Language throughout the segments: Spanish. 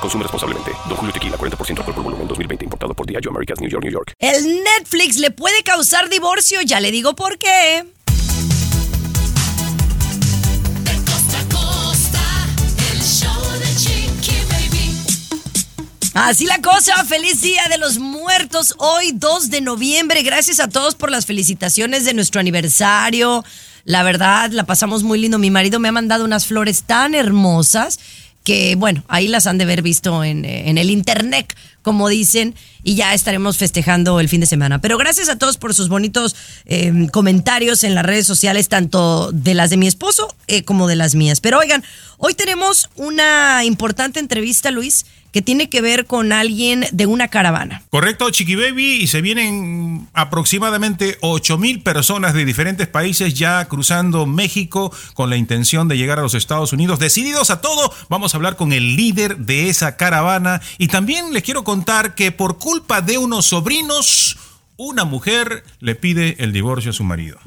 Consume responsablemente. Don Julio Tequila, 40% alcohol por volumen, 2020. Importado por Diageo Americas, New York, New York. El Netflix le puede causar divorcio, ya le digo por qué. De costa a costa, el show de Chiqui Baby. Así la cosa, feliz día de los muertos, hoy 2 de noviembre. Gracias a todos por las felicitaciones de nuestro aniversario. La verdad, la pasamos muy lindo. Mi marido me ha mandado unas flores tan hermosas que, bueno, ahí las han de haber visto en, eh, en el internet, como dicen, y ya estaremos festejando el fin de semana. Pero gracias a todos por sus bonitos eh, comentarios en las redes sociales, tanto de las de mi esposo eh, como de las mías. Pero oigan, hoy tenemos una importante entrevista, Luis, que tiene que ver con alguien de una caravana. Correcto, Chiqui Baby, y se vienen aproximadamente 8 mil personas de diferentes países ya cruzando México con la intención de llegar a los Estados Unidos. Decididos a todo, vamos a hablar con el líder de esa caravana y también les quiero contar que por culpa de unos sobrinos, una mujer le pide el divorcio a su marido.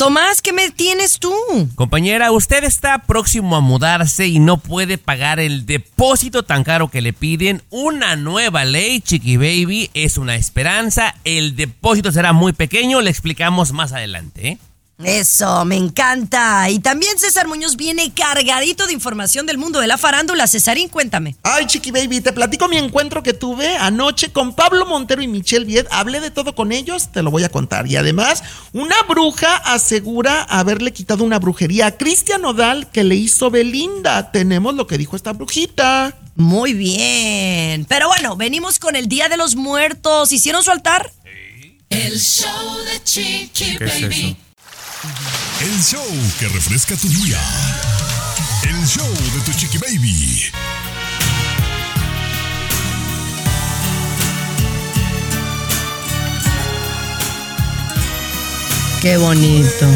Tomás, ¿qué me tienes tú? Compañera, usted está próximo a mudarse y no puede pagar el depósito tan caro que le piden. Una nueva ley, Chiqui Baby, es una esperanza. El depósito será muy pequeño, le explicamos más adelante. ¿eh? Eso, me encanta. Y también César Muñoz viene cargadito de información del mundo de la farándula. Cesarín, cuéntame. Ay, Chiqui Baby, te platico mi encuentro que tuve anoche con Pablo Montero y Michelle Viet. Hablé de todo con ellos, te lo voy a contar. Y además, una bruja asegura haberle quitado una brujería a Cristian Nodal que le hizo Belinda. Tenemos lo que dijo esta brujita. Muy bien. Pero bueno, venimos con el Día de los Muertos. ¿Hicieron su altar? El show de Chiqui ¿Qué es Baby. eso? El show que refresca tu día. El show de tu chiqui baby. Qué bonito.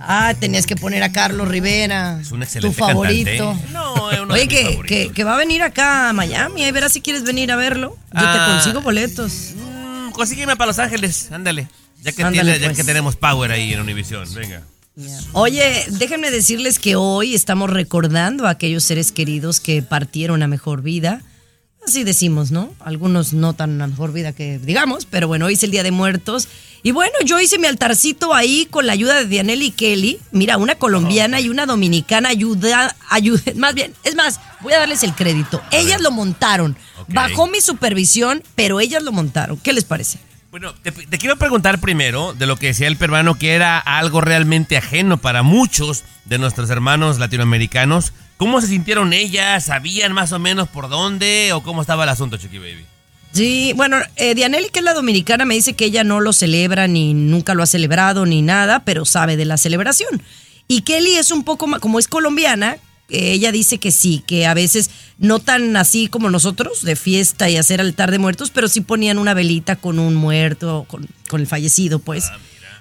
Ah, tenías que poner a Carlos Rivera. Es un excelente Tu favorito. cantante. No, es uno Oye, de mis que, favoritos. que, que va a venir acá a Miami. Ahí verás si quieres venir a verlo. Yo te Ah. consigo boletos. Mm, consígueme para Los Ángeles, ándale. Ya que, Ándale, tiene- ya pues. que tenemos power ahí en Univision, venga. Oye, déjenme decirles que hoy estamos recordando a aquellos seres queridos que partieron a mejor vida. Así decimos, ¿no? Algunos no tan a mejor vida que digamos, pero bueno, hoy es el Día de Muertos. Y bueno, yo hice mi altarcito ahí con la ayuda de Dianelli Kelly. Mira, una colombiana y una dominicana ayuda, ayuda, más bien, es más, voy a darles el crédito. Ellas lo montaron. Ok. Bajo mi supervisión, pero ellas lo montaron. ¿Qué les parece? Bueno, te, quiero preguntar primero de lo que decía el peruano, que era algo realmente ajeno para muchos de nuestros hermanos latinoamericanos. ¿Cómo se sintieron ellas? ¿Sabían más o menos por dónde o cómo estaba el asunto, Chiqui Baby? Sí, bueno, eh, Dianelli, que es la dominicana, me dice que ella no lo celebra ni nunca lo ha celebrado ni nada, pero sabe de la celebración. Y Kelly es un poco, ma- como es colombiana, ella dice que sí, que a veces no tan así como nosotros, de fiesta y hacer altar de muertos, pero sí ponían una velita con un muerto, con, con el fallecido, pues.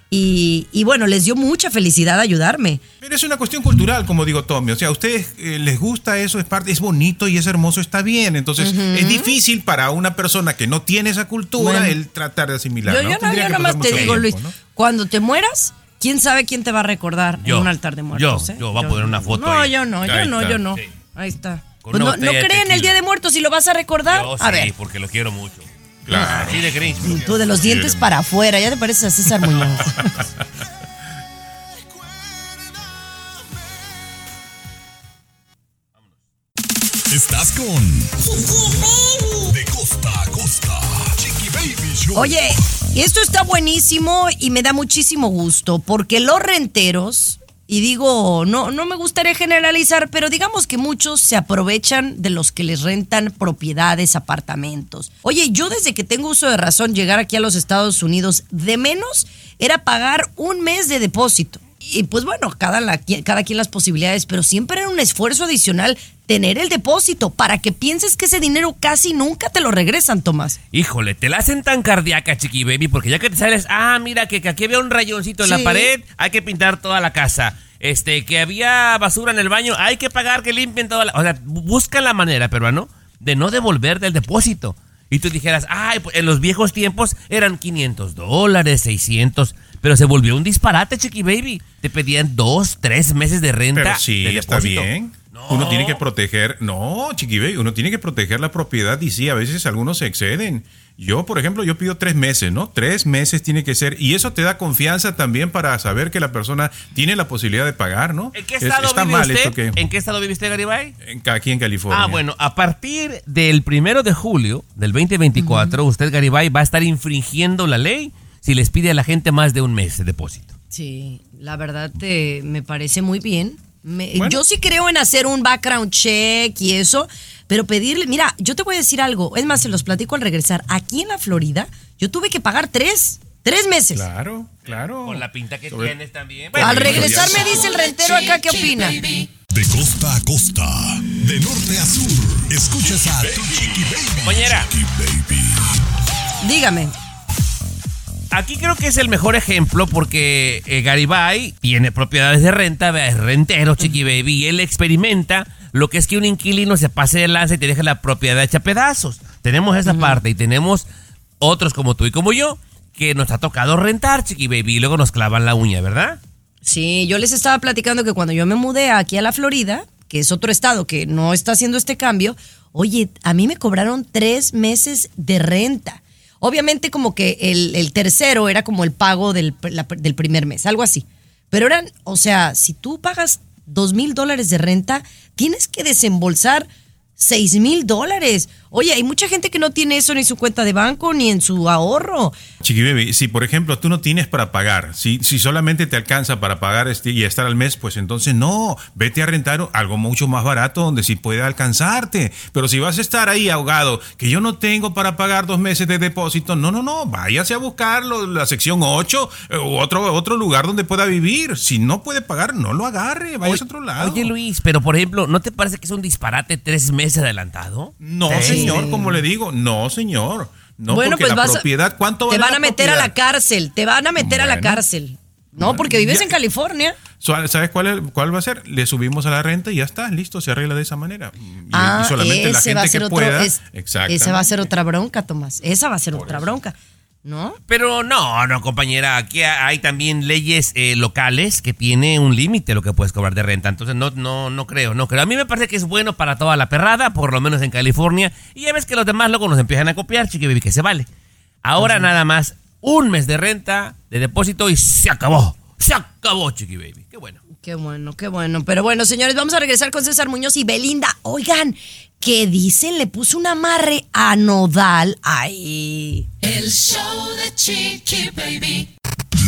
y, y bueno, les dio mucha felicidad ayudarme. Pero es una cuestión cultural, como digo Tommy. O sea, a ustedes eh, les gusta eso, es parte, es bonito y es hermoso, está bien. Entonces, es difícil para una persona que no tiene esa cultura Bueno. el tratar de asimilar. Yo, ¿no? yo, no, te digo, tiempo, Luis, ¿no? cuando te mueras, ¿quién sabe quién te va a recordar Yo. en un altar de muertos? Yo, eh? yo, voy a poner una foto No, ahí. yo no, yo Ahí no, está, yo no. sí. Ahí está. Pues no, no creen el. Día de Muertos y lo vas a recordar. Yo a sí, ver, porque lo quiero mucho. Claro. Sí, de Grinch. tú quiero. de los dientes para afuera, ya te pareces a César Muñoz. Estás con De costa a costa. Chiqui Baby Show. Oye, esto está buenísimo y me da muchísimo gusto porque los renteros, y digo, no, no me gustaría generalizar, pero digamos que muchos se aprovechan de los que les rentan propiedades, apartamentos. Oye, yo desde que tengo uso de razón llegar aquí a los Estados Unidos, de menos era pagar un mes de depósito. Y pues bueno, cada, la- cada quien las posibilidades, pero siempre era un esfuerzo adicional tener el depósito para que pienses que ese dinero casi nunca te lo regresan, Tomás. Híjole, te la hacen tan cardíaca, chiqui baby, porque ya que te sales, ah, mira, que, que aquí había un rayoncito en la pared, hay que pintar toda la casa. Este, que había basura en el baño, hay que pagar que limpien toda la. O sea, bu- buscan la manera, peruano, de no devolver del depósito. Y tú dijeras, ay, pues en los viejos tiempos eran 500 dólares, 600, pero se volvió un disparate, chiqui baby. Te pedían dos, tres meses de renta. Pero sí, de está bien. No. Uno tiene que proteger, no, chiquibé, uno tiene que proteger la propiedad y sí, a veces algunos se exceden. Yo, por ejemplo, yo pido tres meses, ¿no? Tres meses tiene que ser. Y eso te da confianza también para saber que la persona tiene la posibilidad de pagar, ¿no? ¿En qué Es- estado está vive mal usted? esto que. ¿En qué estado vive usted, Garibay? en- aquí en California. Ah, bueno, a partir del primero de julio del 2024, usted, Garibay, va a estar infringiendo la ley si les pide a la gente más de un mes de depósito. Sí, la verdad te, me parece muy bien. Me- Bueno. Yo sí creo en hacer un background check y eso, pero pedirle, mira, yo te voy a decir algo, es más, se los platico al regresar. Aquí en la Florida, yo tuve que pagar tres, tres meses. Claro, claro. Con la pinta que Sobre- tienes también. Al regresar me dice el rentero acá qué opina. De costa a costa, de norte a sur, escuchas a tu Chiqui Baby. Compañera. Chiqui Baby. Dígame. Aquí creo que es el mejor ejemplo porque eh, Garibay tiene propiedades de renta, es rentero, chiqui baby, y él experimenta lo que es que un inquilino se pase de lanza y te deje la propiedad hecha pedazos. Tenemos esa parte y tenemos otros como tú y como yo que nos ha tocado rentar, chiqui baby, y luego nos clavan la uña, ¿verdad? Sí, yo les estaba platicando que cuando yo me mudé aquí a la Florida, que es otro estado que no está haciendo este cambio, oye, a mí me cobraron tres meses de renta. Obviamente como que el, tercero era como el pago del, del primer mes, algo así. Pero eran, o sea, si tú pagas dos mil dólares de renta, tienes que desembolsar seis mil dólares. Oye, hay mucha gente que no tiene eso ni en su cuenta de banco ni en su ahorro. Chiqui Baby, si por ejemplo tú no tienes para pagar, si, si solamente te alcanza para pagar este y estar al mes, pues entonces no, vete a rentar algo mucho más barato donde sí pueda alcanzarte. Pero si vas a estar ahí ahogado, que yo no tengo para pagar dos meses de depósito, no, no, no, váyase a buscarlo, la sección 8 eh, u otro, otro lugar donde pueda vivir. Si no puede pagar, no lo agarre, váyase a otro lado. Oye Luis, pero por ejemplo, ¿no te parece que es un disparate tres meses adelantado? No, Sí. señor, como le digo, no, señor. No, bueno, porque pues la vas a- propiedad, ¿cuánto Te van a meter a la cárcel, te van a meter a la cárcel. No, porque vives Ya. en California. ¿Sabes cuál, es- cuál va a ser? Le subimos a la renta y ya está, listo, se arregla de esa manera. Y, y Ah, solamente la ese va a gente ser que otro, pueda. es- Exacto. esa va a ser otra bronca, Tomás. Esa va a ser otra bronca. ¿No? Pero no, no, compañera, aquí hay también leyes eh, locales que tiene un límite lo que puedes cobrar de renta. Entonces no, no, no creo, no creo. A mí me parece que es bueno para toda la perrada, por lo menos en California. Y ya ves que los demás luego nos empiezan a copiar, chiqui baby, que se vale. Ahora nada más un mes de renta, de depósito y se acabó. Se acabó, chiqui baby. Qué bueno. Qué bueno, qué bueno. Pero bueno, señores, vamos a regresar con César Muñoz y Belinda. Oigan, ¿qué dicen? Le puso un amarre a Nodal. Ay. El show de Chiqui Baby.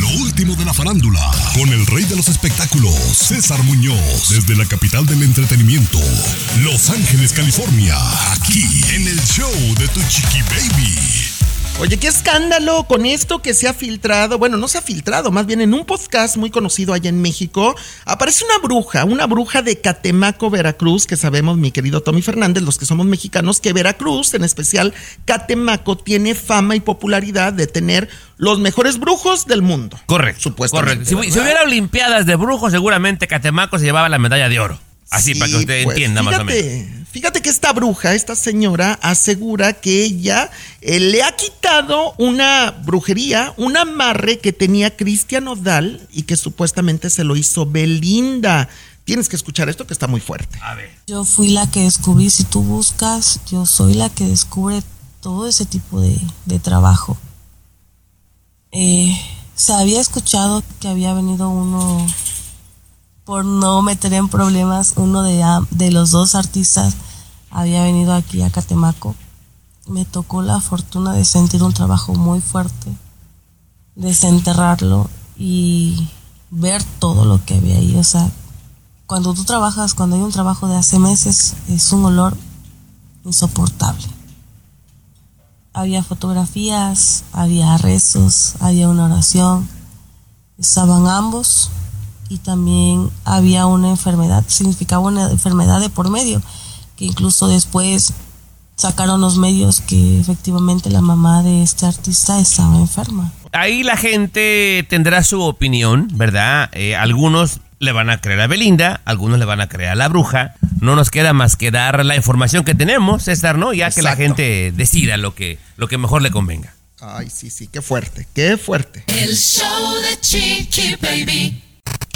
Lo último de la farándula, con el rey de los espectáculos, César Muñoz, desde la capital del entretenimiento, Los Ángeles, California, aquí en el show de tu Chiqui Baby. Oye, qué escándalo con esto que se ha filtrado. Bueno, no se ha filtrado, más bien en un podcast muy conocido allá en México. Aparece una bruja, una bruja de Catemaco, Veracruz, que sabemos, mi querido Tommy Fernández, los que somos mexicanos, que Veracruz, en especial Catemaco, tiene fama y popularidad de tener los mejores brujos del mundo. Correcto. Supuestamente, Correcto. Si, hubiera Olimpiadas de brujos, seguramente Catemaco se llevaba la medalla de oro. Así Sí, para que usted pues, entienda más o menos. fíjate, Fíjate que esta bruja, esta señora, asegura que ella eh, le ha quitado una brujería, un amarre que tenía Cristian Odal y que supuestamente se lo hizo Belinda. Tienes que escuchar esto que está muy fuerte. A ver. Yo fui la que descubrí, si tú buscas, yo soy la que descubre todo ese tipo de, de trabajo. Eh, se había escuchado que había venido uno, por no meter en problemas, uno de, am- de los dos artistas había venido aquí a Catemaco. Me tocó la fortuna de sentir un trabajo muy fuerte, desenterrarlo y ver todo lo que había ahí. O sea, cuando tú trabajas, cuando hay un trabajo de hace meses, es un olor insoportable. Había fotografías, había rezos, había una oración. Estaban ambos y también había una enfermedad, significaba una enfermedad de por medio, que incluso después sacaron los medios que efectivamente la mamá de este artista estaba enferma. Ahí la gente tendrá su opinión, ¿verdad? Eh, algunos le van a creer a Belinda, algunos le van a creer a la bruja. No nos queda más que dar la información que tenemos, César, ¿no? Ya que la gente decida lo que, lo que mejor le convenga. Ay, sí, sí, qué fuerte, qué fuerte. El show de Chiqui Baby.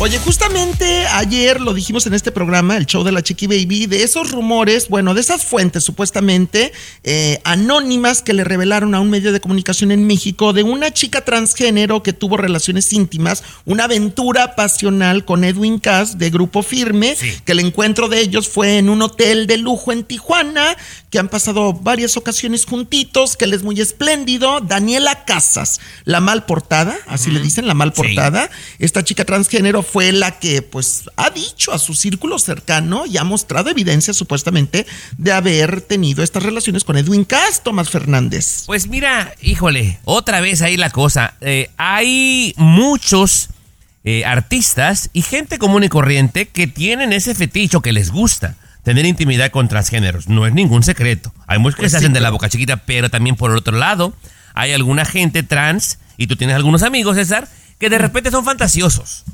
Oye, justamente ayer lo dijimos en este programa, el show de la Chiqui Baby, de esos rumores, bueno, de esas fuentes supuestamente eh, anónimas que le revelaron a un medio de comunicación en México de una chica transgénero que tuvo relaciones íntimas, una aventura pasional con Edwin Cass de Grupo Firme, que el encuentro de ellos fue en un hotel de lujo en Tijuana, que han pasado varias ocasiones juntitos, que él es muy espléndido. Daniela Casas, la mal portada, así le dicen, la mal portada. Esta chica transgénero fue la que, pues, ha dicho a su círculo cercano y ha mostrado evidencia supuestamente de haber tenido estas relaciones con Edwin Cass, Tomás Fernández. Pues mira, híjole, otra vez ahí la cosa. Eh, hay muchos eh, artistas y gente común y corriente que tienen ese feticho que les gusta. Tener intimidad con transgéneros. No es ningún secreto. Hay muchos que Pues se sí, hacen de la boca chiquita, pero también por el otro lado, hay alguna gente trans, y tú tienes algunos amigos, César, que de repente son fantasiosos.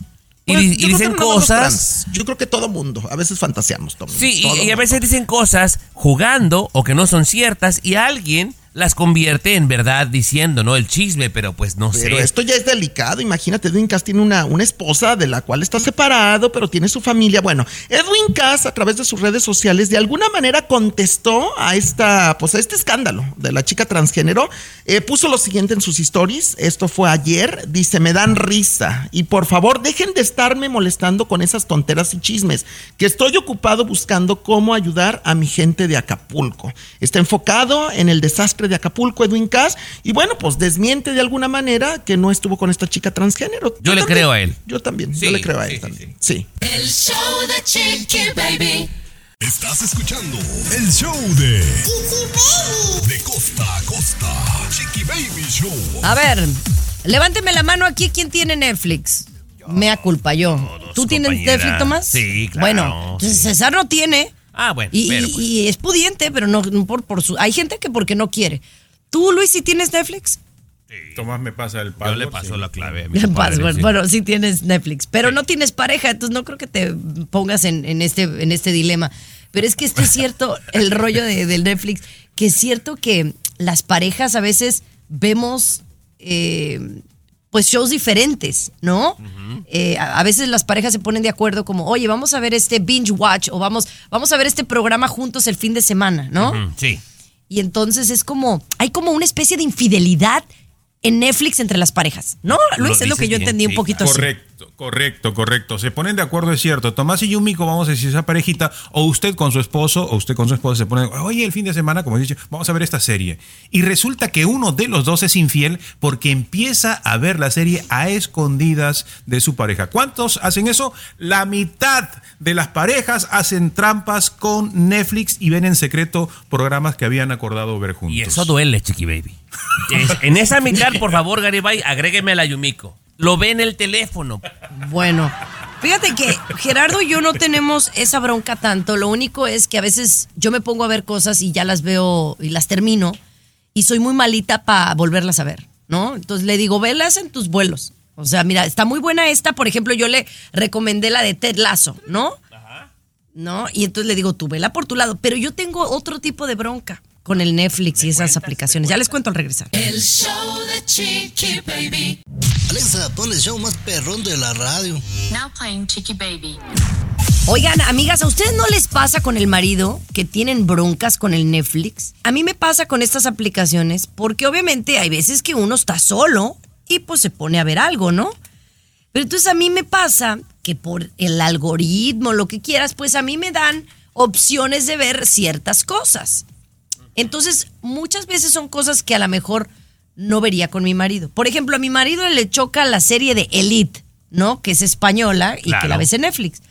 Y, Pues, di- yo y creo que dicen cosas. Yo creo que todo mundo. A veces fantaseamos, Tom. Sí, y, y a veces dicen cosas jugando o que no son ciertas y alguien las convierte en verdad diciendo, ¿no? El chisme, pero pues no Pero sé. esto ya es delicado. Imagínate, Edwin Cass tiene una, una esposa de la cual está separado, pero tiene su familia. Bueno, Edwin Cass, a través de sus redes sociales, de alguna manera contestó a esta, pues a este escándalo de la chica transgénero. Eh, puso lo siguiente en sus stories. Esto fue ayer. Dice: Me dan risa. Y por favor, dejen de estarme molestando con esas tonteras y chismes. Que estoy ocupado buscando cómo ayudar a mi gente de Acapulco. Está enfocado en el desastre de Acapulco, Edwin Cass. Y bueno, pues desmiente de alguna manera que no estuvo con esta chica transgénero. Yo le también- creo a él. Yo también, Sí, yo le creo a él sí, sí, también. Sí. El show de Chiqui Baby. Estás escuchando el show de De costa a costa, Chiqui Baby Show. A ver, levánteme la mano aquí. ¿Quién tiene Netflix? Mea culpa, yo. ¿Tú tienes compañera. Netflix, Tomás? Sí, claro, Bueno, entonces. César no tiene. Ah, bueno, Y, pero, y- pues. y es pudiente, pero no, por, por su. Hay gente que porque no quiere. ¿Tú, Luis, si tienes Netflix? Tomás me pasa el Yo password. le paso sí. la clave a mi Password. sí. Bueno, sí tienes Netflix, pero no tienes pareja, entonces no creo que te pongas en, en este, en este dilema. Pero es que este es cierto, el rollo de- del Netflix, que es cierto que las parejas a veces vemos eh, pues shows diferentes, ¿no? Eh, a, a veces las parejas se ponen de acuerdo como, oye, vamos a ver este binge watch o vamos, vamos a ver este programa juntos el fin de semana, ¿no? Sí. Y entonces es como, hay como una especie de infidelidad en Netflix entre las parejas, ¿no? Lo Luis, es lo que yo bien, entendí un poquito así. Correcto, correcto, correcto. Se ponen de acuerdo, es cierto. Tomás y Yumiko, vamos a decir, esa parejita, o usted con su esposo, o usted con su esposa, se ponen, oye, el fin de semana, como he dicho, vamos a ver esta serie. Y resulta que uno de los dos es infiel porque empieza a ver la serie a escondidas de su pareja. ¿Cuántos hacen eso? La mitad de las parejas hacen trampas con Netflix y ven en secreto programas que habían acordado ver juntos. Y eso duele, Chiqui Baby. En esa mitad, por favor, Garibay, agrégueme a la Yumiko. Lo ve en el teléfono. Bueno, fíjate que Gerardo y yo no tenemos esa bronca tanto. Lo único es que a veces yo me pongo a ver cosas y ya las veo y las termino y soy muy malita para volverlas a ver, ¿no? Entonces le digo, velas en tus vuelos. O sea, mira, está muy buena esta. Por ejemplo, yo le recomendé la de Ted Lasso, ¿no? ¿No? Y entonces le digo, tú vela por tu lado. Pero yo tengo otro tipo de bronca con el Netflix y esas aplicaciones. Ya les cuento al regresar. El show de Chiqui Baby. Alexa, pon el show más perrón de la radio. Now playing Chicky Baby. Oigan, amigas, ¿a ustedes no les pasa con el marido que tienen broncas con el Netflix? A mí me pasa con estas aplicaciones porque obviamente hay veces que uno está solo y pues se pone a ver algo, ¿no? Pero entonces a mí me pasa que por el algoritmo, lo que quieras, pues a mí me dan opciones de ver ciertas cosas. Entonces, muchas veces son cosas que a lo mejor no vería con mi marido. Por ejemplo, a mi marido le choca la serie de Elite, ¿no? Que es española y que la ves en Netflix.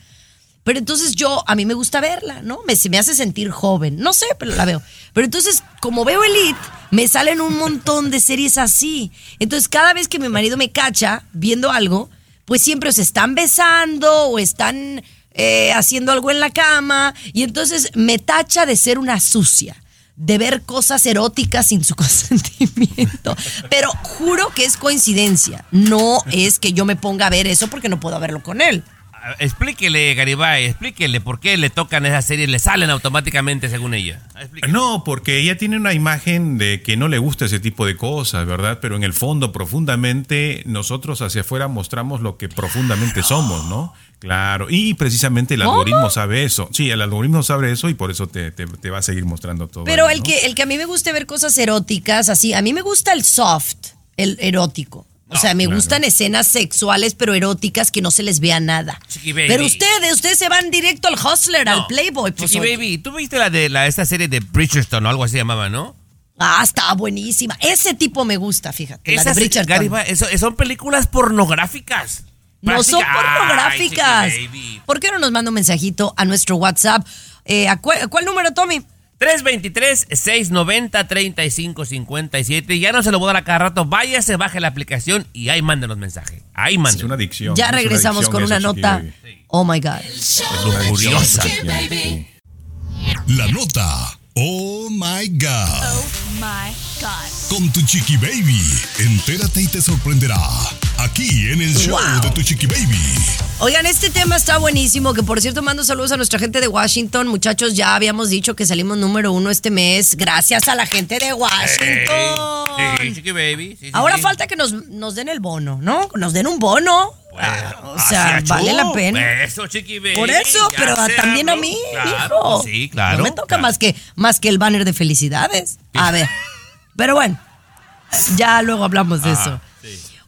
Pero entonces yo, a mí me gusta verla, ¿no? Me, me hace sentir joven. No sé, pero la veo. Pero entonces, como veo Elite, me salen un montón de series así. Entonces, cada vez que mi marido me cacha viendo algo, pues siempre se están besando o están eh, haciendo algo en la cama. Y entonces me tacha de ser una sucia. De ver cosas eróticas sin su consentimiento. Pero juro que es coincidencia. No es que yo me ponga a ver eso porque no puedo verlo con él. Ah, Explíquele, Garibay, explíquele por qué le tocan esas series, le salen automáticamente según ella. No, porque ella tiene una imagen de que no le gusta ese tipo de cosas, ¿verdad? Pero en el fondo, profundamente, nosotros hacia afuera mostramos lo que profundamente somos, ¿no? Claro, y precisamente el ¿Cómo? algoritmo sabe eso. Sí, el algoritmo sabe eso y por eso te, te- te va a seguir mostrando todo. Pero ahí, el ¿no? que, el que a mí me gusta ver cosas eróticas, así, a mí me gusta el soft, el erótico. O sea, me claro. gustan escenas sexuales, pero eróticas que no se les vea nada. Chiqui baby. Pero ustedes, ustedes se van directo al hustler, al playboy. Pues, Chiqui oye. Baby, tú viste la de la, esta serie de Bridgerton o algo así llamaba, ¿no? Ah, está buenísima. Ese tipo me gusta, fíjate. la de Esas, Bridgerton. Eso- son películas pornográficas. No son pornográficas. Ay. ¿Por qué no nos manda un mensajito a nuestro WhatsApp? Eh, ¿a cuál, a cuál número, Tommy? 323-690-3557. Ya no se lo voy a dar a cada rato. Váyase, baje la aplicación y ahí mándenos mensaje. Ahí mándenos. Es una adicción. Ya regresamos con una nota. Oh my God. Lujuriosa. La nota. Oh my God. Oh my God. Con tu chiqui baby. Entérate y te sorprenderá. Aquí en el show Wow. de tu chiqui baby. Oigan, este tema está buenísimo, que por cierto mando saludos a nuestra gente de Washington. Muchachos, ya habíamos dicho que salimos número uno este mes, gracias a la gente de Washington. Sí, Chiqui Baby. sí, sí, Ahora sí. falta que nos, nos den el bono, ¿no? Nos den un bono. O sea, vale la pena. Eso, Chiqui Baby. Por eso, ya pero también a mí, Claro, hijo. Sí, claro. No me toca claro. más, que, más que el banner de felicidades. A ver. Pero bueno, ya luego hablamos de eso.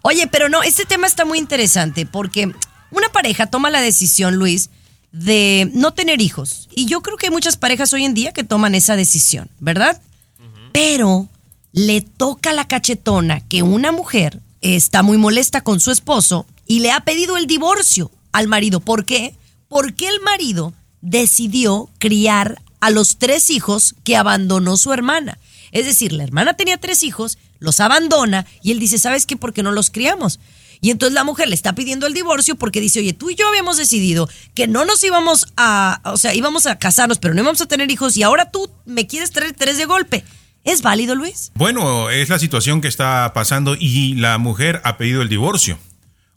Oye, pero no, este tema está muy interesante porque una pareja toma la decisión, Luis, de no tener hijos. Y yo creo que hay muchas parejas hoy en día que toman esa decisión, ¿verdad? Pero le toca la cachetona que una mujer está muy molesta con su esposo y le ha pedido el divorcio al marido. ¿Por qué? Porque el marido decidió criar a los tres hijos que abandonó su hermana. Es decir, la hermana tenía tres hijos, los abandona y él dice, ¿sabes qué? ¿Por qué no los criamos? Y entonces la mujer le está pidiendo el divorcio porque dice, oye, tú y yo habíamos decidido que no nos íbamos a, o sea, íbamos a casarnos, pero no íbamos a tener hijos y ahora tú me quieres traer tres de golpe. ¿Es válido, Luis? Bueno, es la situación que está pasando y la mujer ha pedido el divorcio.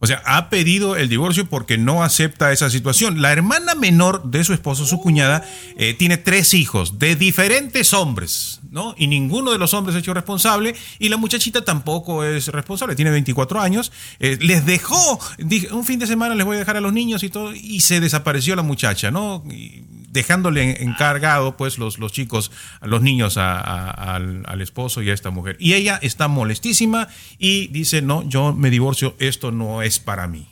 O sea, ha pedido el divorcio porque no acepta esa situación. La hermana menor de su esposo, su cuñada, eh, tiene tres hijos de diferentes hombres, ¿no? Y ninguno de los hombres es hecho responsable y la muchachita tampoco es responsable, tiene 24 años. Eh, les dejó, dije, un fin de semana les voy a dejar a los niños y todo, y se desapareció la muchacha, ¿no? Y dejándole encargado, pues, los, los chicos, los niños a- a- al, al esposo y a esta mujer. Y ella está molestísima y dice, no, yo me divorcio, esto no es para mí.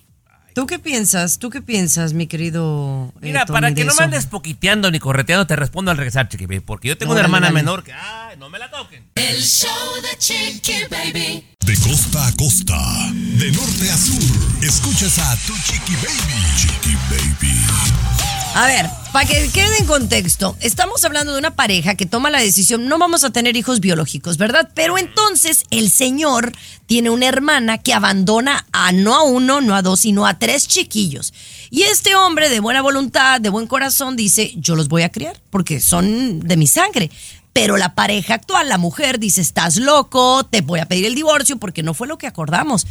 ¿Tú qué piensas? ¿Tú qué piensas, mi querido? eh, Mira, Tommy, para que no me andes poquiteando ni correteando, te respondo al regresar, Chiqui Baby. Porque yo tengo una hermana dale. menor que. ¡Ay, no me la toquen! El show de Chiqui Baby. De costa a costa. De norte a sur. Escuchas a tu chiqui baby. Chiqui baby. A ver, para que quede en contexto, estamos hablando de una pareja que toma la decisión, no vamos a tener hijos biológicos, ¿verdad? Pero entonces el señor tiene una hermana que abandona a no a uno, no a dos, sino a tres chiquillos. Y este hombre de buena voluntad, de buen corazón, dice, yo los voy a criar porque son de mi sangre. Pero la pareja actual, la mujer, dice, estás loco, te voy a pedir el divorcio porque no fue lo que acordamos.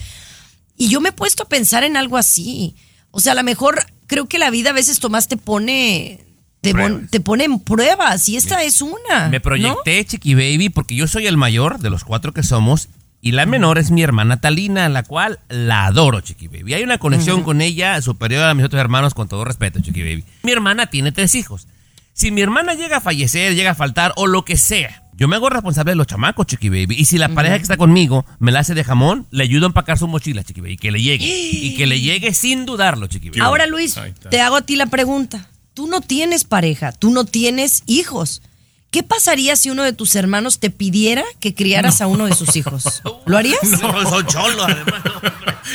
Y yo me he puesto a pensar en algo así. O sea, a lo mejor creo que la vida a veces Tomás te pone te, pon- te pone en pruebas y esta es una. Me ¿no? proyecté, Chiqui Baby, porque yo soy el mayor de los cuatro que somos. Y la menor es mi hermana Talina, la cual la adoro, Chiqui Baby. Hay una conexión con ella superior a mis otros hermanos, con todo respeto, Chiqui Baby. Mi hermana tiene tres hijos. Si mi hermana llega a fallecer, llega a faltar o lo que sea, yo me hago responsable de los chamacos, Chiqui Baby. Y si la pareja que está conmigo me la hace de jamón, le ayudo a empacar su mochila, Chiqui Baby. Que le llegue. y que le llegue sin dudarlo, Chiqui Baby. Ahora, Luis, te hago a ti la pregunta. Tú no tienes pareja, tú no tienes hijos. ¿Qué pasaría si uno de tus hermanos te pidiera que criaras a uno de sus hijos? ¿Lo harías? No, son cholos, además.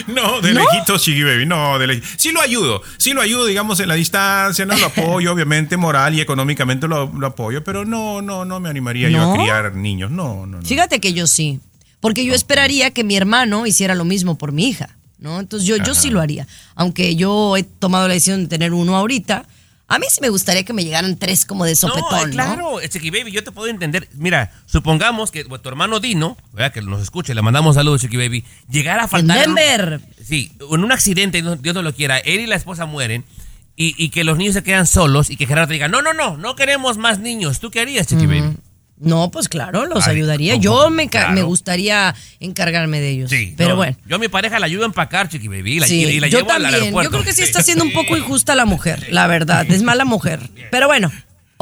No, de lejitos, Chiqui Baby, no, de lejitos. Sí lo ayudo, sí lo ayudo, digamos, en la distancia, no lo apoyo, obviamente, moral y económicamente lo, lo apoyo, pero no, no, no me animaría yo ¿No? a criar niños, no, no, no. Fíjate que yo sí, porque yo esperaría que mi hermano hiciera lo mismo por mi hija, ¿no? Entonces yo, yo sí lo haría, aunque yo he tomado la decisión de tener uno ahorita. A mí sí me gustaría que me llegaran tres como de sopetón, no, ¿no? claro, eh, Chiqui Baby, yo te puedo entender. Mira, supongamos que tu hermano Dino, ¿verdad? que nos escuche, le mandamos saludos, Chiqui Baby, llegara a faltar. En Denver. sí, en un accidente, Dios no lo quiera, él y la esposa mueren. Y, y que los niños se quedan solos y que Gerardo diga, no, no, no, no queremos más niños. ¿Tú qué harías, Chiqui Baby? No, pues claro, los Ay, ayudaría. ¿cómo? Yo me, ca- Claro. me gustaría encargarme de ellos. Sí. pero no, bueno. Yo a mi pareja la ayudo a empacar, Chiqui Baby, y la, Sí, y la yo llevo al también. aeropuerto. Yo creo que sí está siendo un poco injusta la mujer, la verdad. Es mala mujer. Pero bueno.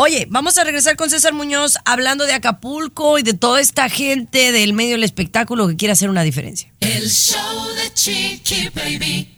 Oye, vamos a regresar con César Muñoz hablando de Acapulco y de toda esta gente del medio del espectáculo que quiere hacer una diferencia. El show de Chiqui Baby.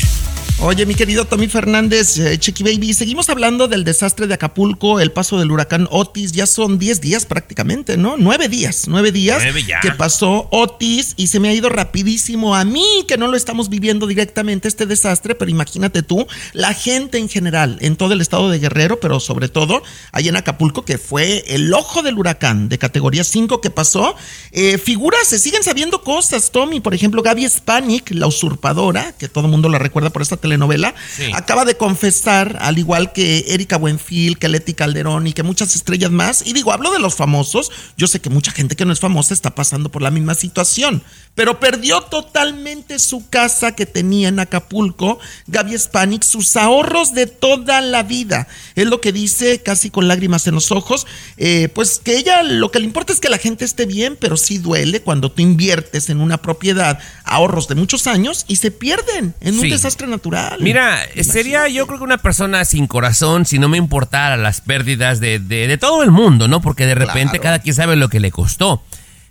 Oye, mi querido Tommy Fernández, eh, Chiqui Baby, seguimos hablando del desastre de Acapulco, el paso del huracán Otis, ya son 10 días prácticamente, ¿no? 9 días, 9 días que pasó Otis y se me ha ido rapidísimo. A mí, que no lo estamos viviendo directamente este desastre, pero imagínate tú, la gente en general, en todo el estado de Guerrero, pero sobre todo ahí en Acapulco, que fue el ojo del huracán de categoría 5 que pasó, eh, figuras, se siguen sabiendo cosas, Tommy, por ejemplo, Gaby Spanik, la usurpadora, que todo el mundo la recuerda por esta telenovela, Sí. acaba de confesar, al igual que Erika Buenfil, que Leti Calderón y que muchas estrellas más, y digo, hablo de los famosos, yo sé que mucha gente que no es famosa está pasando por la misma situación, pero perdió totalmente su casa que tenía en Acapulco, Gaby Spanik, sus ahorros de toda la vida, es lo que dice casi con lágrimas en los ojos, eh, pues que ella lo que le importa es que la gente esté bien, pero sí duele cuando tú inviertes en una propiedad ahorros de muchos años y se pierden en un Sí. desastre natural. Mira, sería yo creo que una persona sin corazón si no me importara las pérdidas de, de- de todo el mundo, ¿no? Porque de repente Claro. cada quien sabe lo que le costó.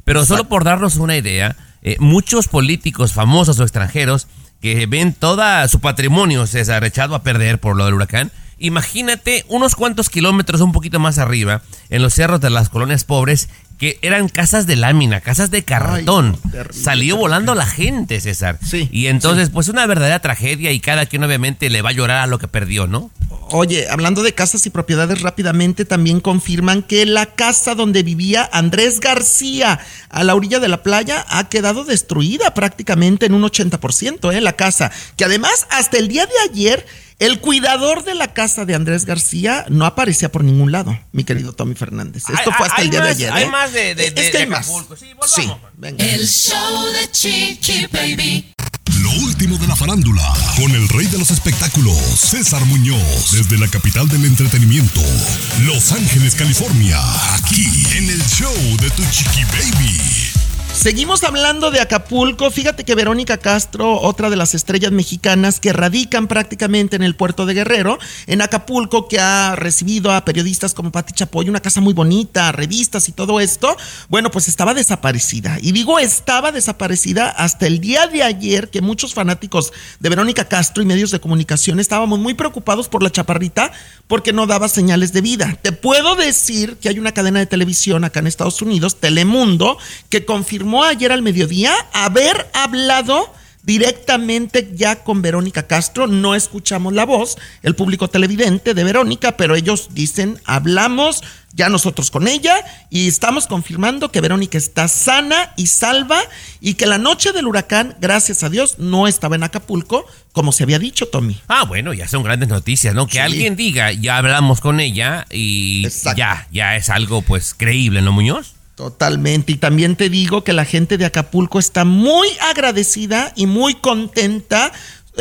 Pero solo por darnos una idea, eh, muchos políticos famosos o extranjeros que ven toda su patrimonio, César, echado a perder por lo del huracán, imagínate unos cuantos kilómetros un poquito más arriba, en los cerros de las colonias pobres, que eran casas de lámina, casas de cartón. Salió volando la gente, César. Sí, Y entonces, pues una verdadera tragedia y cada quien obviamente le va a llorar a lo que perdió, ¿no? Oye, hablando de casas y propiedades rápidamente, también confirman que la casa donde vivía Andrés García a la orilla de la playa ha quedado destruida prácticamente en un 80%, ¿eh? La casa, que además hasta el día de ayer el cuidador de la casa de Andrés García no aparecía por ningún lado, mi querido Tommy Fernández. Esto Hay- fue hasta el día más- de ayer. hay ¿eh? más de- de- Es de- que de hay más. Sí, volvamos. Sí, venga. El show de Chiqui Baby. Lo último de la farándula, con el rey de los espectáculos, César Muñoz, desde la capital del entretenimiento, Los Ángeles, California, aquí en el show de Tu Chiqui Baby. Seguimos hablando de Acapulco. Fíjate que Verónica Castro, otra de las estrellas mexicanas que radican prácticamente en el puerto de Guerrero, en Acapulco, que ha recibido a periodistas como Pati Chapoy, una casa muy bonita, revistas y todo esto, bueno, pues estaba desaparecida. Y digo estaba desaparecida hasta el día de ayer, que muchos fanáticos de Verónica Castro y medios de comunicación estábamos muy preocupados por la chaparrita porque no daba señales de vida. Te puedo decir que hay una cadena de televisión acá en Estados Unidos, Telemundo, que confirmó ayer al mediodía haber hablado directamente ya con Verónica Castro. No escuchamos la voz, el público televidente de Verónica, pero ellos dicen, hablamos ya nosotros con ella y estamos confirmando que Verónica está sana y salva y que la noche del huracán, gracias a Dios, no estaba en Acapulco, como se había dicho, Tommy. Ah, bueno, ya son grandes noticias, ¿no? Que Sí. alguien diga, ya hablamos con ella y Exacto. ya, ya es algo pues creíble, ¿no, Muñoz? Totalmente. Y también te digo que la gente de Acapulco está muy agradecida y muy contenta.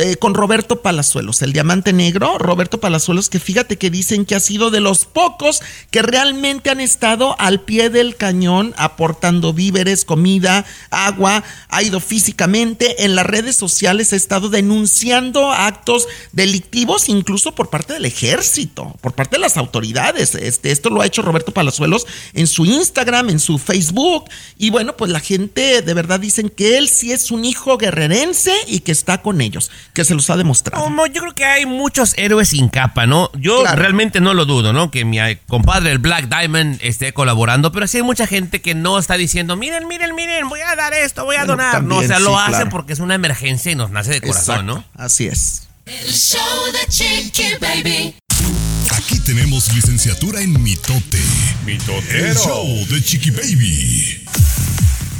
Eh, con Roberto Palazuelos, el diamante negro, Roberto Palazuelos, que fíjate que dicen que ha sido de los pocos que realmente han estado al pie del cañón aportando víveres, comida, agua, ha ido físicamente en las redes sociales, ha estado denunciando actos delictivos incluso por parte del ejército, por parte de las autoridades. Este, esto lo ha hecho Roberto Palazuelos en su Instagram, en su Facebook y bueno, pues la gente de verdad dicen que él sí es un hijo guerrerense y que está con ellos, que se los ha demostrado. Como yo creo que hay muchos héroes sin capa, ¿no? Yo Claro. realmente no lo dudo, ¿no? Que mi eh, compadre, el Black Diamond, esté colaborando, pero sí hay mucha gente que no está diciendo, miren, miren, miren, voy a dar esto, voy a Bueno, donar. no, o sea, lo hacen claro. porque es una emergencia y nos nace de corazón, ¿no? Así es. El show de Chiqui Baby. Aquí tenemos licenciatura en mitote. El show de Chiqui Baby.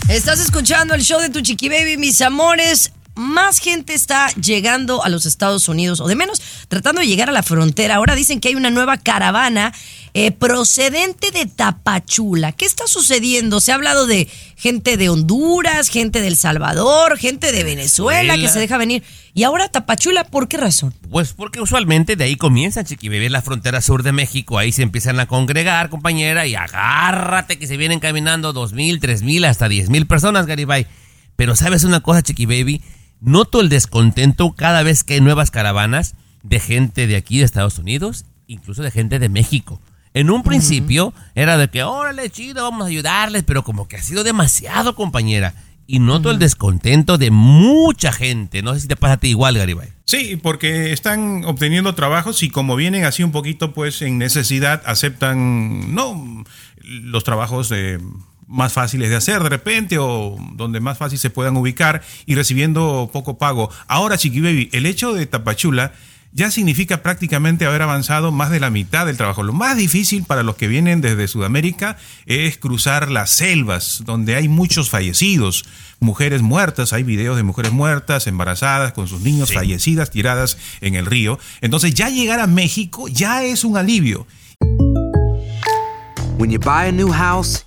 Estás escuchando el show de tu chiqui baby, mis amores. Más gente está llegando a los Estados Unidos, o de menos tratando de llegar a la frontera. Ahora dicen que hay una nueva caravana eh, procedente de Tapachula. ¿Qué está sucediendo? Se ha hablado de gente de Honduras, gente de El Salvador, gente de Venezuela que se deja venir. Y ahora Tapachula, ¿por qué razón? Pues porque usualmente de ahí comienzan, Chiqui Baby, la frontera sur de México. Ahí se empiezan a congregar, compañera, y agárrate que se vienen caminando dos mil, tres mil, hasta diez mil personas, Garibay. Pero ¿sabes una cosa, Chiqui Baby? Noto el descontento cada vez que hay nuevas caravanas de gente de aquí de Estados Unidos, incluso de gente de México. En un principio era de que, órale, chido, vamos a ayudarles, pero como que ha sido demasiado, compañera. Y noto el descontento de mucha gente. No sé si te pasa a ti igual, Garibay. Sí, porque están obteniendo trabajos y como vienen así un poquito pues en necesidad, aceptan no los trabajos eh, más fáciles de hacer de repente o donde más fácil se puedan ubicar y recibiendo poco pago. Ahora, Chiqui Baby, el hecho de Tapachula ya significa prácticamente haber avanzado más de la mitad del trabajo. Lo más difícil para los que vienen desde Sudamérica es cruzar las selvas, donde hay muchos fallecidos, mujeres muertas, hay videos de mujeres muertas, embarazadas, con sus niños fallecidas, tiradas en el río. Entonces ya llegar a México ya es un alivio. When you buy a new house,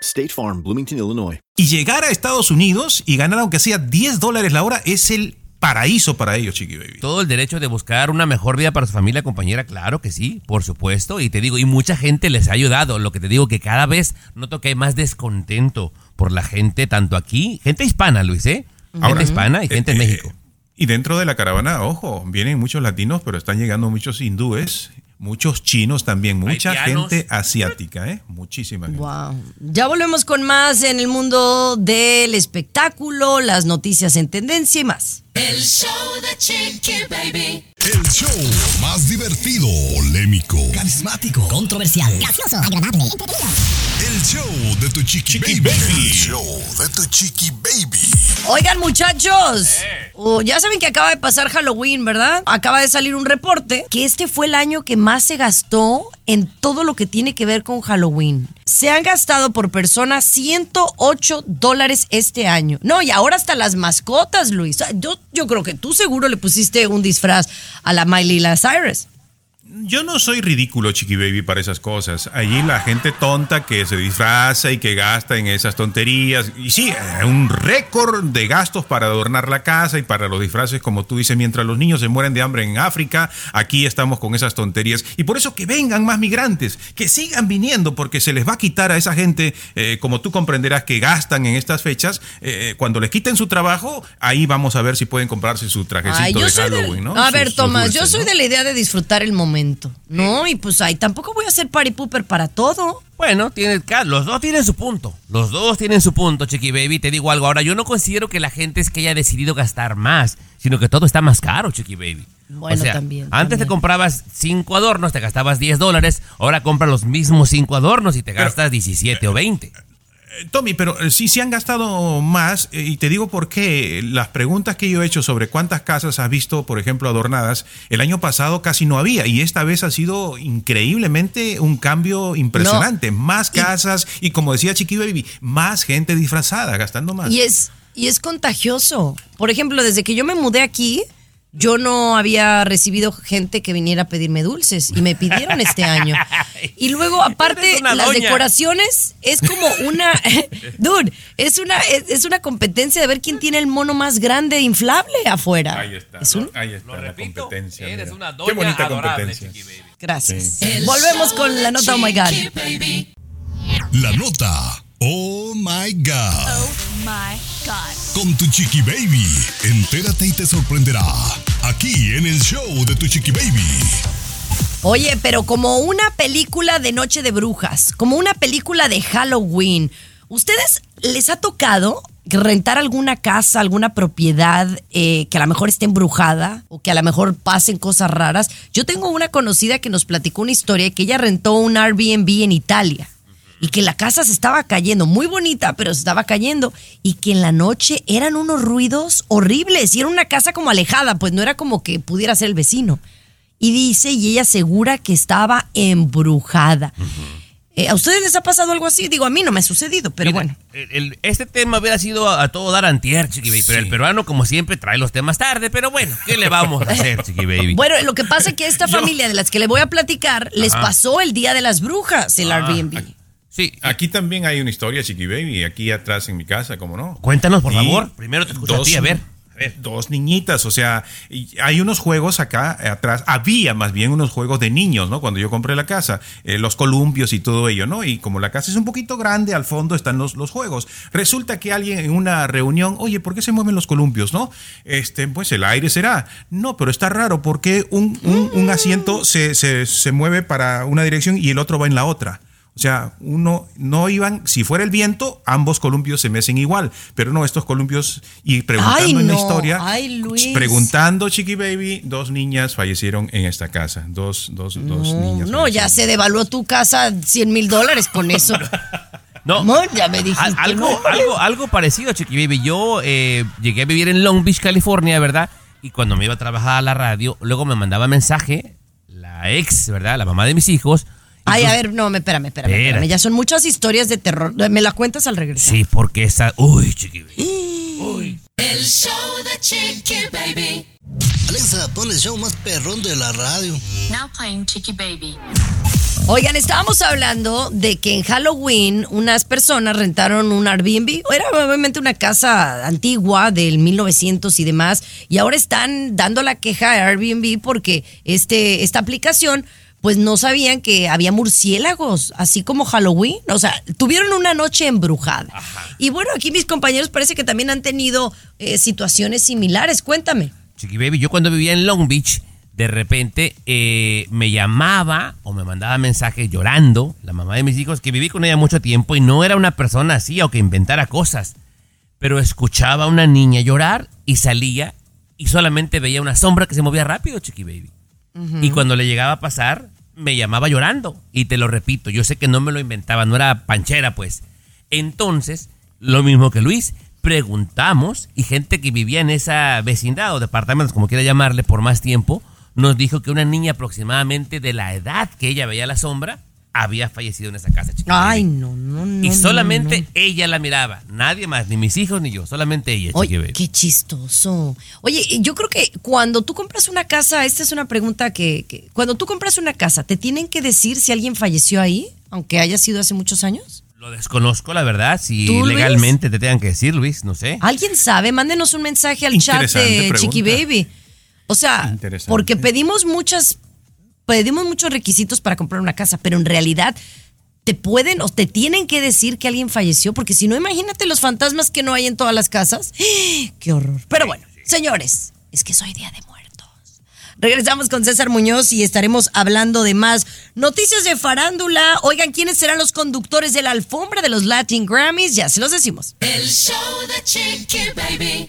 State Farm, Bloomington, Illinois. Y llegar a Estados Unidos y ganar aunque sea 10 dólares la hora es el paraíso para ellos, Chiqui Baby. Todo el derecho de buscar una mejor vida para su familia, compañera, claro que sí, por supuesto. Y te digo, y mucha gente les ha ayudado. Lo que te digo, que cada vez noto que hay más descontento por la gente, tanto aquí, gente hispana, Luis, ¿eh? Gente Ahora, hispana y gente en eh, eh, México. Y dentro de la caravana, ojo, vienen muchos latinos, pero están llegando muchos hindúes, muchos chinos también, mucha Haitianos. gente asiática, ¿eh? Muchísima gente. Wow. Ya volvemos con más en el mundo del espectáculo, las noticias en tendencia y más. El show de Chiqui Baby. El show más divertido, polémico, Carismático, controversial, gracioso, agradable, el show de tu chiqui, baby. El show de tu chiqui baby. Oigan, muchachos, oh, ya saben que acaba de pasar Halloween, ¿verdad? Acaba de salir un reporte que este fue el año que más se gastó en todo lo que tiene que ver con Halloween. Se han gastado por persona 108 dólares este año. No, y ahora hasta las mascotas, Luis. Yo, yo creo que tú seguro le pusiste un disfraz a la Miley Cyrus. Yo no soy ridículo, Chiqui Baby, para esas cosas. Allí la gente tonta que se disfraza y que gasta en esas tonterías. Y sí, eh, un récord de gastos para adornar la casa y para los disfraces, como tú dices, mientras los niños se mueren de hambre en África, aquí estamos con esas tonterías. Y por eso que vengan más migrantes, que sigan viniendo, porque se les va a quitar a esa gente, eh, como tú comprenderás, que gastan en estas fechas. eh, cuando les quiten su trabajo, ahí vamos a ver si pueden comprarse su trajecito Ay, de Halloween, ¿no? A ver, Tomás, yo soy ¿no? de la idea de disfrutar el momento, ¿no? Y pues ahí tampoco voy a ser party pooper para todo. Bueno, tiene, los dos tienen su punto. Los dos tienen su punto, Chiqui Baby. Te digo algo. Ahora, yo no considero que la gente es que haya decidido gastar más, sino que todo está más caro, Chiqui Baby. Bueno, o sea, también, Antes te comprabas cinco adornos, te gastabas 10 dólares. Ahora compras los mismos cinco adornos y te gastas 17 o 20. Tommy, pero eh, sí, sí han gastado más eh, y te digo por qué. Las preguntas que yo he hecho sobre cuántas casas has visto, por ejemplo, adornadas, el año pasado casi no había y esta vez ha sido increíblemente un cambio impresionante. Más casas y como decía Chiqui Baby, más gente disfrazada, gastando más. Y es, y es contagioso. Por ejemplo, desde que yo me mudé aquí, yo no había recibido gente que viniera a pedirme dulces y me pidieron este año. Y luego, aparte, las doña. decoraciones es como una. Dude, es una, es, es una competencia de ver quién tiene el mono más grande inflable afuera. Ahí está, Es un- ahí está la competencia. eres una Qué doña bonita adorable, competencia. Gracias. Sí. Volvemos con la nota Oh My God. La nota. Oh my God. My God. Con tu chiqui baby. Entérate y te sorprenderá. Aquí en el show de tu chiqui baby. Oye, pero como una película de Noche de Brujas, como una película de Halloween, ¿ustedes les ha tocado rentar alguna casa, alguna propiedad eh, que a lo mejor esté embrujada o que a lo mejor pasen cosas raras? Yo tengo una conocida que nos platicó una historia que ella rentó un Airbnb en Italia y que la casa se estaba cayendo, muy bonita, pero se estaba cayendo y que en la noche eran unos ruidos horribles y era una casa como alejada, pues no era como que pudiera ser el vecino. Y dice, y ella asegura que estaba embrujada. Eh, ¿A ustedes les ha pasado algo así? Digo, a mí no me ha sucedido, pero Mira, bueno. el- el- este tema hubiera sido a, a todo dar antier, Chiqui Baby, pero el peruano, como siempre, trae los temas tarde, pero bueno, ¿qué le vamos a hacer, Chiqui Baby? Bueno, lo que pasa es que a esta familia de las que le voy a platicar les Ajá. pasó el Día de las Brujas, el Ah, Airbnb. Sí. Aquí también hay una historia, Chiqui Baby, aquí atrás en mi casa, ¿cómo no? Cuéntanos, por Y favor. Primero te escucho a ti, a ver. Dos niñitas, o sea, hay unos juegos acá eh, atrás, había más bien unos juegos de niños, ¿no? Cuando yo compré la casa, eh, los columpios y todo ello, ¿no? Y como la casa es un poquito grande, al fondo están los, los juegos. Resulta que alguien en una reunión, oye, ¿por qué se mueven los columpios, no? Este, pues el aire será. No, pero está raro, porque un, un- un asiento se, se, se mueve para una dirección y el otro va en la otra. O sea, uno no iban, si fuera el viento, ambos columpios se mecen igual, pero no estos columpios y preguntando Ay, en la no. historia, Ay, Luis. preguntando Chiqui Baby, dos niñas fallecieron en esta casa, dos, dos, dos niñas. No, ya se devaluó tu casa 100 mil dólares con eso. No, ya me dijiste. Al- algo, no. algo, algo parecido, Chiqui Baby. Yo eh, llegué a vivir en Long Beach, California, ¿verdad? Y cuando me iba a trabajar a la radio, luego me mandaba mensaje la ex, ¿verdad? La mamá de mis hijos. Ay, a ver, no, me- espérame, espérame, espérame. Espérate. Ya son muchas historias de terror. Me la cuentas al regresar. Sí, porque esa... Uy, Chiqui Baby. El show de Chiqui Baby. Alexa, pon el show más perrón de la radio. Now playing Chiqui Baby. Oigan, estábamos hablando de que en Halloween unas personas rentaron un Airbnb. Era obviamente una casa antigua del 1900 y demás. Y ahora están dando la queja a Airbnb porque este, esta aplicación, pues no sabían que había murciélagos, así como Halloween. O sea, tuvieron una noche embrujada. Y bueno, aquí mis compañeros parece que también han tenido eh, situaciones similares. Cuéntame. Chiqui Baby, yo cuando vivía en Long Beach, de repente eh, me llamaba o me mandaba mensajes llorando, la mamá de mis hijos, que viví con ella mucho tiempo y no era una persona así o que inventara cosas, pero escuchaba a una niña llorar y salía y solamente veía una sombra que se movía rápido, Chiqui Baby. Y cuando le llegaba a pasar, me llamaba llorando. Y te lo repito, yo sé que no me lo inventaba, no era panchera, pues. Entonces, lo mismo que Luis, preguntamos y gente que vivía en esa vecindad o departamentos, como quiera llamarle, por más tiempo, nos dijo que una niña aproximadamente de la edad que ella veía la sombra había fallecido en esa casa, Chiqui Ay, no, no, no. Y solamente no. ella la miraba, nadie más, ni mis hijos ni yo, solamente ella, Chiqui Oye, Baby. qué chistoso. Oye, yo creo que cuando tú compras una casa, esta es una pregunta que, que- cuando tú compras una casa, ¿te tienen que decir si alguien falleció ahí, aunque haya sido hace muchos años? Lo desconozco, la verdad, si legalmente te tengan que decir, Luis, no sé. ¿Alguien sabe? Mándenos un mensaje al chat de pregunta. Chiqui Baby. O sea, porque pedimos muchas, pedimos muchos requisitos para comprar una casa, pero en realidad te pueden o te tienen que decir que alguien falleció, porque si no, imagínate los fantasmas que no hay en todas las casas. ¡Qué horror! Pero bueno, señores, es que soy Día de Muertos. Regresamos con César Muñoz y estaremos hablando de más noticias de farándula. Oigan, ¿quiénes serán los conductores de la alfombra de los Latin Grammys? Ya se los decimos. El show de Chiqui Baby.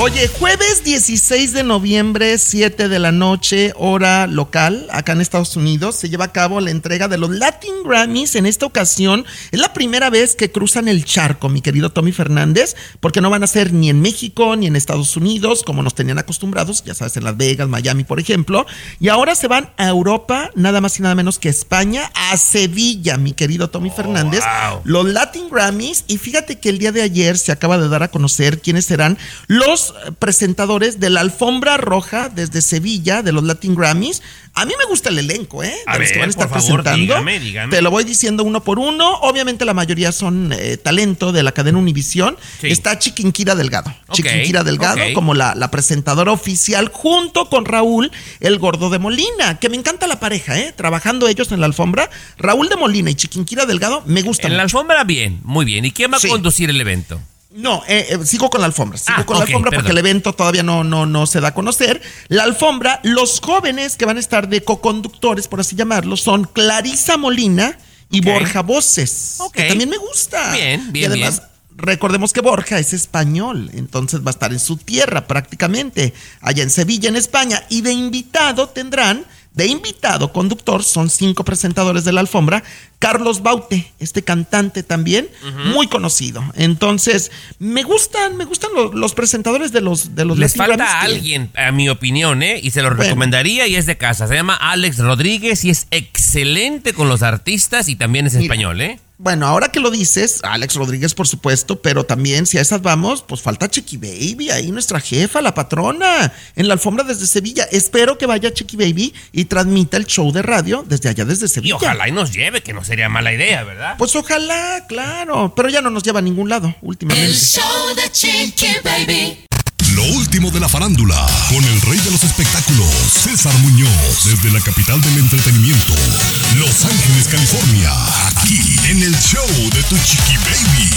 Oye, jueves 16 de noviembre, 7 de la noche, hora local, acá en Estados Unidos, se lleva a cabo la entrega de los Latin Grammys. En esta ocasión es la primera vez que cruzan el charco, mi querido Tommy Fernández, porque no van a ser ni en México ni en Estados Unidos, como nos tenían acostumbrados, ya sabes, en Las Vegas, Miami, por ejemplo. Y ahora se van a Europa, nada más y nada menos que España, a Sevilla, mi querido Tommy Fernández. Los Latin Grammys, y fíjate que el día de ayer se acaba de dar a conocer quiénes serán los eh, presentadores de la alfombra roja desde Sevilla, de los Latin Grammys. A mí me gusta el elenco, ¿eh? A los que van a estar favor, presentando. dígame, dígame. Te lo voy diciendo uno por uno. Obviamente la mayoría son eh, talento de la cadena Univisión. Está Chiquinquira Delgado. Chiquinquira Delgado como la, la presentadora oficial junto con Raúl, el gordo de Molina, que me encanta la pareja, ¿eh? Trabajando ellos en la alfombra. Raúl de Molina y Chiquinquira Delgado me gustan. En la alfombra, bien, muy bien. ¿Y quién va Sí. a conducir el evento? No, eh, eh, sigo con la alfombra. Sigo Ah, con la alfombra porque el evento todavía no, no, no se da a conocer. La alfombra, los jóvenes que van a estar de co-conductores, por así llamarlo, son Clarisa Molina y Borja Voces. Que también me gusta. Bien, bien, Y además, bien. recordemos que Borja es español, entonces va a estar en su tierra prácticamente, allá en Sevilla, en España. Y de invitado tendrán, de invitado conductor, son cinco presentadores de la alfombra, Carlos Baute, este cantante también, muy conocido. Entonces, me gustan, me gustan los, los presentadores de los de los Les Latin falta Grammys que- alguien, a mi opinión, ¿eh? Y se lo Bueno. recomendaría y es de casa. Se llama Alex Rodríguez y es excelente con los artistas y también es Mira. español, ¿eh? Bueno, ahora que lo dices, Alex Rodríguez, por supuesto, pero también si a esas vamos, pues falta Chiqui Baby, ahí nuestra jefa, la patrona, en la alfombra desde Sevilla. Espero que vaya Chiqui Baby y transmita el show de radio desde allá, desde Y Sevilla. ojalá y nos lleve, que no sería mala idea, ¿verdad? Pues ojalá, claro, pero ya no nos lleva a ningún lado últimamente. El show de Chiqui Baby. Lo último de la farándula, con el rey de los espectáculos, César Muñoz, desde la capital del entretenimiento, Los Ángeles, California, aquí en el show de Tu Chiqui Baby.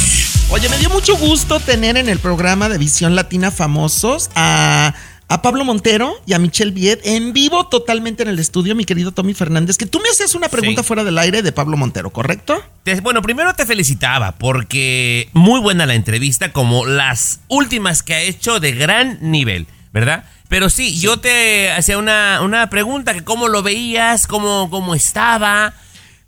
Oye, me dio mucho gusto tener en el programa de Visión Latina Famosos a, a Pablo Montero y a Michelle Viet en vivo totalmente en el estudio, mi querido Tommy Fernández, que tú me hacías una pregunta Sí. fuera del aire de Pablo Montero, ¿correcto? Bueno, primero te felicitaba porque muy buena la entrevista, como las últimas que ha hecho de gran nivel, ¿verdad? Pero sí, yo te hacía una, una pregunta, que cómo lo veías, cómo, cómo estaba.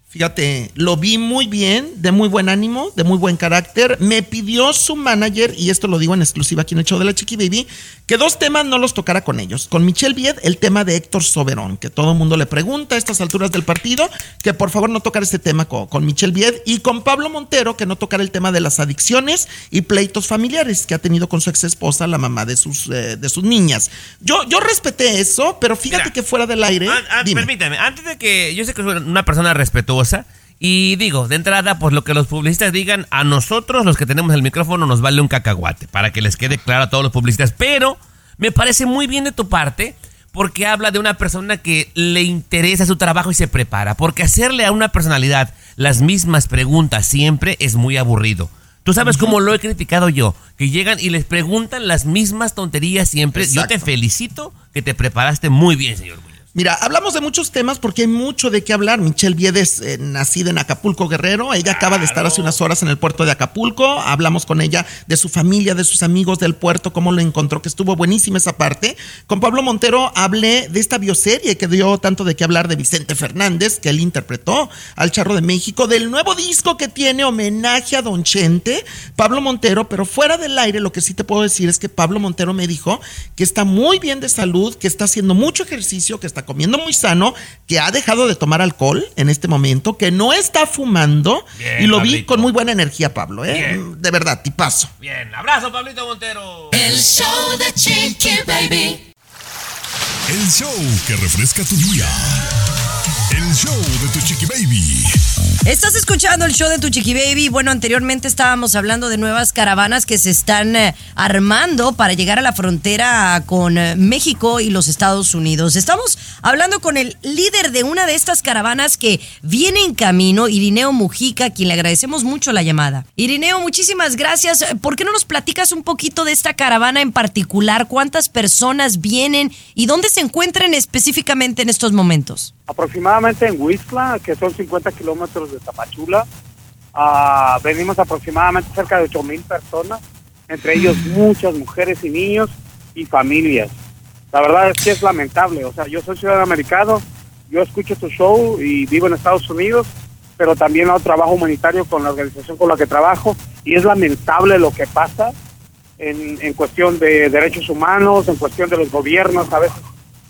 Fíjate, lo vi muy bien, de muy buen ánimo, de muy buen carácter. Me pidió su manager, y esto lo digo en exclusiva aquí en el show de la Chiqui Baby, que dos temas no los tocara con ellos. Con Michelle Viet, el tema de Héctor Soberón, que todo el mundo le pregunta a estas alturas del partido, que por favor no tocara este tema con, con Michelle Viet. Y con Pablo Montero, que no tocara el tema de las adicciones y pleitos familiares que ha tenido con su ex esposa, la mamá de sus, eh, de sus niñas. Yo, yo respeté eso, pero fíjate que fuera del aire. Ah, dime. permítame, antes de que yo sé que soy una persona respetuosa y digo, de entrada, pues lo que los publicistas digan, a nosotros los que tenemos el micrófono nos vale un cacahuate, para que les quede claro a todos los publicistas, pero me parece muy bien de tu parte porque habla de una persona que le interesa su trabajo y se prepara, porque hacerle a una personalidad las mismas preguntas siempre es muy aburrido. Tú sabes cómo lo he criticado yo, que llegan y les preguntan las mismas tonterías siempre. Yo te felicito que te preparaste muy bien, señor. Mira, hablamos de muchos temas porque hay mucho de qué hablar. Michelle Viedes, eh, nacida en Acapulco, Guerrero. Ella acaba de estar hace unas horas en el puerto de Acapulco. Hablamos con ella de su familia, de sus amigos del puerto, cómo lo encontró, que estuvo buenísima esa parte. Con Pablo Montero hablé de esta bioserie que dio tanto de qué hablar de Vicente Fernández, que él interpretó al Charro de México, del nuevo disco que tiene homenaje a Don Chente, Pablo Montero, pero fuera del aire lo que sí te puedo decir es que Pablo Montero me dijo que está muy bien de salud, que está haciendo mucho ejercicio, que está comiendo muy sano, que ha dejado de tomar alcohol en este momento, que no está fumando Bien, y lo vi con muy buena energía, Pablo, ¿eh? Bien. De verdad, tipazo. Bien, abrazo, Pablito Montero. El show de Chiqui Baby. El show que refresca tu día. El show de Tu Chiqui Baby. Estás escuchando el show de tu Chiqui Baby. Bueno, anteriormente estábamos hablando de nuevas caravanas que se están eh, armando para llegar a la frontera con eh, México y los Estados Unidos. Estamos hablando con el líder de una de estas caravanas que viene en camino, Irineo Mujica, a quien le agradecemos mucho la llamada. Irineo, muchísimas gracias. ¿Por qué no nos platicas un poquito de esta caravana en particular? ¿Cuántas personas vienen y dónde se encuentran específicamente en estos momentos? Aproximadamente en Huixla, que son 50 kilómetros de Tapachula. Ah, venimos aproximadamente cerca de 8 mil personas, entre ellos muchas mujeres y niños. y familias. La verdad es que es lamentable. O sea, yo soy ciudadano americano, yo escucho tu show y vivo en Estados Unidos, pero también hago trabajo humanitario con la organización con la que trabajo y es lamentable lo que pasa en, en cuestión de derechos humanos, en cuestión de los gobiernos a veces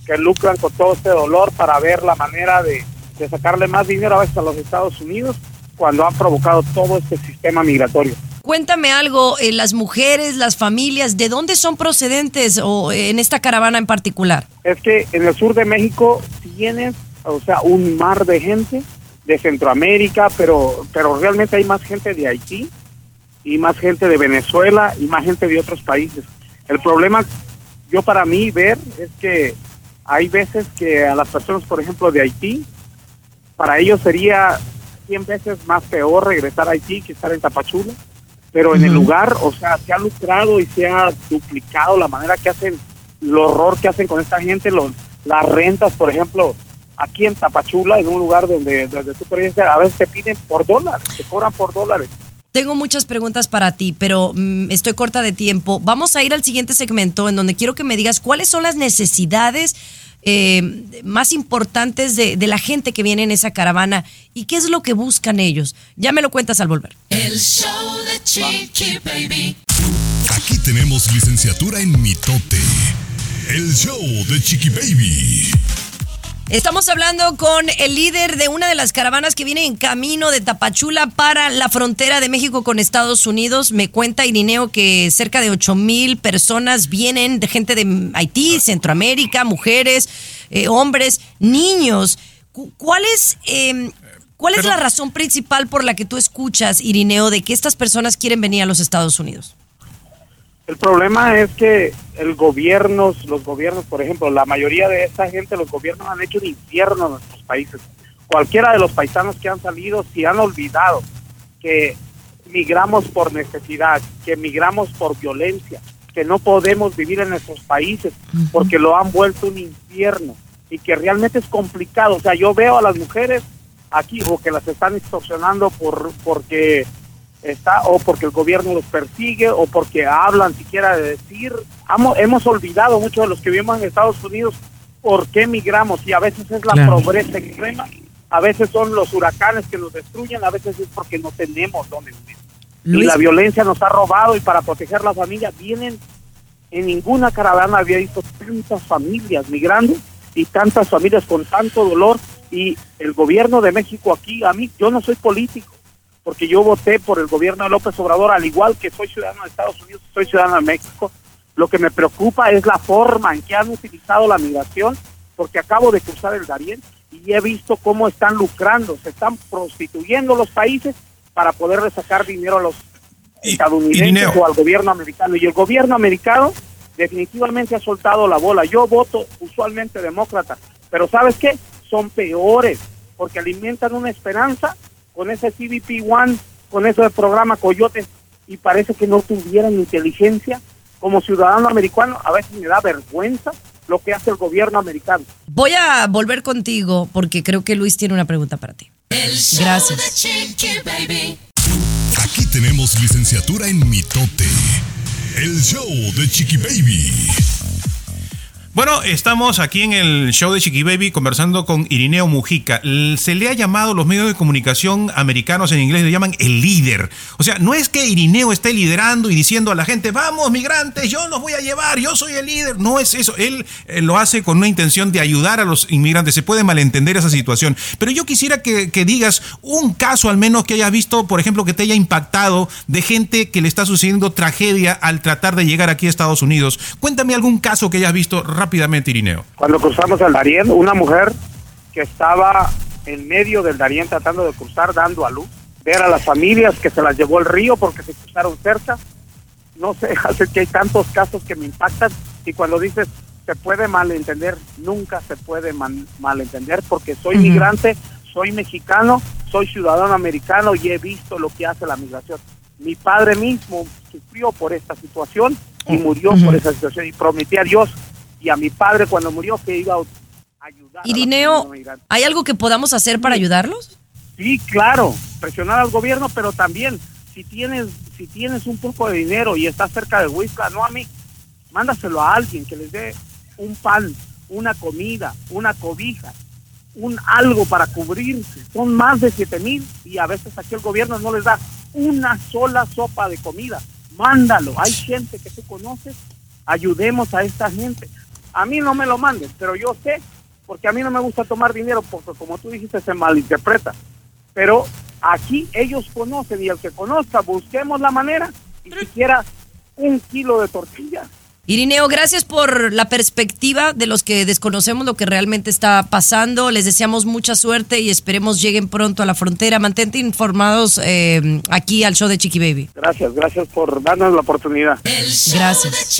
que lucran con todo este dolor para ver la manera de, de sacarle más dinero a veces a los Estados Unidos cuando han provocado todo este sistema migratorio. Cuéntame algo, eh, las mujeres, las familias, ¿de dónde son procedentes o eh, en esta caravana en particular? Es que en el sur de México tienes, o sea, un mar de gente de Centroamérica, pero, pero realmente hay más gente de Haití y más gente de Venezuela y más gente de otros países. El problema, yo para mí ver, es que hay veces que a las personas, por ejemplo, de Haití, para ellos sería 100 veces más peor regresar a Haití que estar en Tapachula, pero en el lugar, o sea, se ha lucrado y se ha duplicado la manera que hacen, el horror que hacen con esta gente, los, las rentas, por ejemplo, aquí en Tapachula, en un lugar donde, donde tú puedes a veces te piden por dólares, te cobran por dólares. Tengo muchas preguntas para ti, pero mm, estoy corta de tiempo. Vamos a ir al siguiente segmento en donde quiero que me digas cuáles son las necesidades eh, más importantes de, de la gente que viene en esa caravana y qué es lo que buscan ellos. Ya me lo cuentas al volver. El show de Chiqui Baby. Aquí tenemos licenciatura en mitote. El show de Chiqui Baby. Estamos hablando con el líder de una de las caravanas que viene en camino de Tapachula para la frontera de México con Estados Unidos. Me cuenta Irineo que cerca de 8 mil personas vienen de gente de Haití, Centroamérica, mujeres, eh, hombres, niños. Cu- ¿Cuál es, eh, cuál es la razón principal por la que tú escuchas, Irineo, de que estas personas quieren venir a los Estados Unidos? El problema es que el gobierno, los gobiernos, por ejemplo, la mayoría de esta gente, los gobiernos han hecho un infierno en nuestros países. Cualquiera de los paisanos que han salido, si han olvidado que migramos por necesidad, que migramos por violencia, que no podemos vivir en nuestros países porque lo han vuelto un infierno y que realmente es complicado. O sea, yo veo a las mujeres aquí o que las están extorsionando por porque está o porque el gobierno los persigue o porque hablan siquiera de decir Amo- hemos olvidado muchos de los que vivimos en Estados Unidos por qué migramos y a veces es la Claro. pobreza extrema a veces son los huracanes que nos destruyen a veces es porque no tenemos dónde vivir y la violencia nos ha robado y para proteger la familia vienen en ninguna caravana había visto tantas familias migrando y tantas familias con tanto dolor y el gobierno de México aquí a mí yo no soy político porque yo voté por el gobierno de López Obrador, al igual que soy ciudadano de Estados Unidos, soy ciudadano de México. Lo que me preocupa es la forma en que han utilizado la migración, porque acabo de cruzar el Darién y he visto cómo están lucrando, se están prostituyendo los países para poderle sacar dinero a los estadounidenses o al gobierno americano. Y el gobierno americano definitivamente ha soltado la bola. Yo voto usualmente demócrata, pero ¿sabes qué? Son peores, porque alimentan una esperanza con ese CBP One, con ese programa Coyote, y parece que no tuvieran inteligencia. Como ciudadano americano, a veces me da vergüenza lo que hace el gobierno americano. Voy a volver contigo porque creo que Luis tiene una pregunta para ti. El show Gracias. de Chiqui Baby. Aquí tenemos licenciatura en mitote. El show de Chiqui Baby. Bueno, estamos aquí en el show de Chiqui Baby conversando con Irineo Mujica. Se le ha llamado, los medios de comunicación americanos en inglés le llaman el líder. O sea, no es que Irineo esté liderando y diciendo a la gente, vamos migrantes, yo los voy a llevar, yo soy el líder. No es eso. Él eh, lo hace con una intención de ayudar a los inmigrantes. Se puede malentender esa situación. Pero yo quisiera que, que digas un caso al menos que hayas visto, por ejemplo, que te haya impactado de gente que le está sucediendo tragedia al tratar de llegar aquí a Estados Unidos. Cuéntame algún caso que hayas visto rápidamente, Irineo. Cuando cruzamos el Darién, una mujer que estaba en medio del Darién tratando de cruzar, dando a luz, ver a las familias que se las llevó el río porque se cruzaron cerca. No sé, hace que hay tantos casos que me impactan y cuando dices se puede malentender, nunca se puede man- malentender porque soy Ujú. migrante, soy mexicano, soy ciudadano americano y he visto lo que hace la migración. Mi padre mismo sufrió por esta situación y murió por esa situación y prometí a Dios y a mi padre cuando murió que iba a ayudar. Irineo. ¿hay algo que podamos hacer para ayudarlos? Sí, claro, presionar al gobierno, pero también si tienes si tienes un poco de dinero y estás cerca de Huizca, no a mí, mándaselo a alguien que les dé un pan, una comida, una cobija, un algo para cubrirse. Son más de 7 mil y a veces aquí el gobierno no les da una sola sopa de comida. Mándalo. Hay gente que tú conoces. Ayudemos a esta gente. A mí no me lo mandes, pero yo sé, porque a mí no me gusta tomar dinero, porque como tú dijiste, se malinterpreta. Pero aquí ellos conocen y el que conozca, busquemos la manera y siquiera un kilo de tortillas. Irineo, gracias por la perspectiva de los que desconocemos lo que realmente está pasando. Les deseamos mucha suerte y esperemos lleguen pronto a la frontera. Mantente informados eh, aquí al show de Chiqui Baby. Gracias, gracias por darnos la oportunidad. Gracias.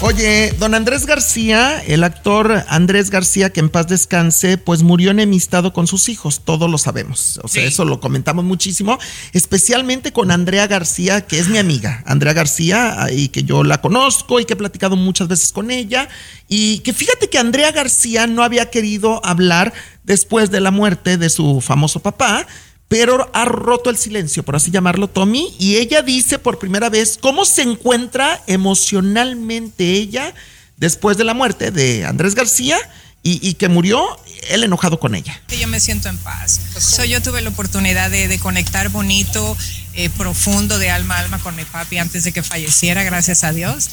Oye, don Andrés García, el actor Andrés García, que en paz descanse, pues murió enemistado con sus hijos, todos lo sabemos. O sea, eso lo comentamos muchísimo, especialmente con Andrea García, que es mi amiga, Andrea García, y que yo la conozco y que he platicado muchas veces con ella. Y que fíjate que Andrea García no había querido hablar después de la muerte de su famoso papá, pero ha roto el silencio, por así llamarlo, Tommy, y ella dice por primera vez cómo se encuentra emocionalmente ella después de la muerte de Andrés García y, que murió él enojado con ella. Yo me siento en paz. So, yo tuve la oportunidad de, conectar bonito, eh, profundo, de alma a alma con mi papi antes de que falleciera, gracias a Dios.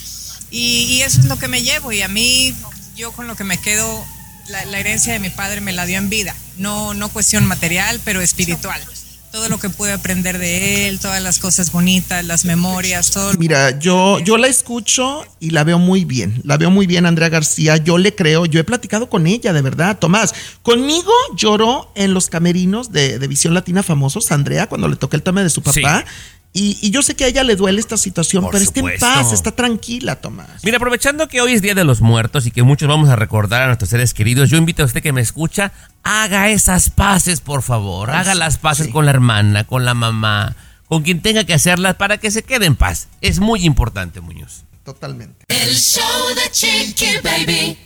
Y eso es lo que me llevo. Y a mí, yo con lo que me quedo, la, la herencia de mi padre me la dio en vida. No, no cuestión material, pero espiritual. Todo lo que pude aprender de él, todas las cosas bonitas, las memorias, todo. Mira, yo, yo la escucho y la veo muy bien. La veo muy bien, Andrea García. Yo le creo. Yo he platicado con ella, de verdad. Tomás, conmigo lloró en los camerinos de, de Visión Latina Famosos, Andrea, cuando le toqué el tema de su papá. Y, y yo sé que a ella le duele esta situación, Por pero está en supuesto. paz, está tranquila, Tomás. Mira, aprovechando que hoy es Día de los Muertos y que muchos vamos a recordar a nuestros seres queridos, yo invito a usted que me escucha, haga esas paces, por favor. Haga las paces sí. con la hermana, con la mamá, con quien tenga que hacerlas para que se quede en paz. Es muy importante, Muñoz. Totalmente. El show de Chiqui Baby.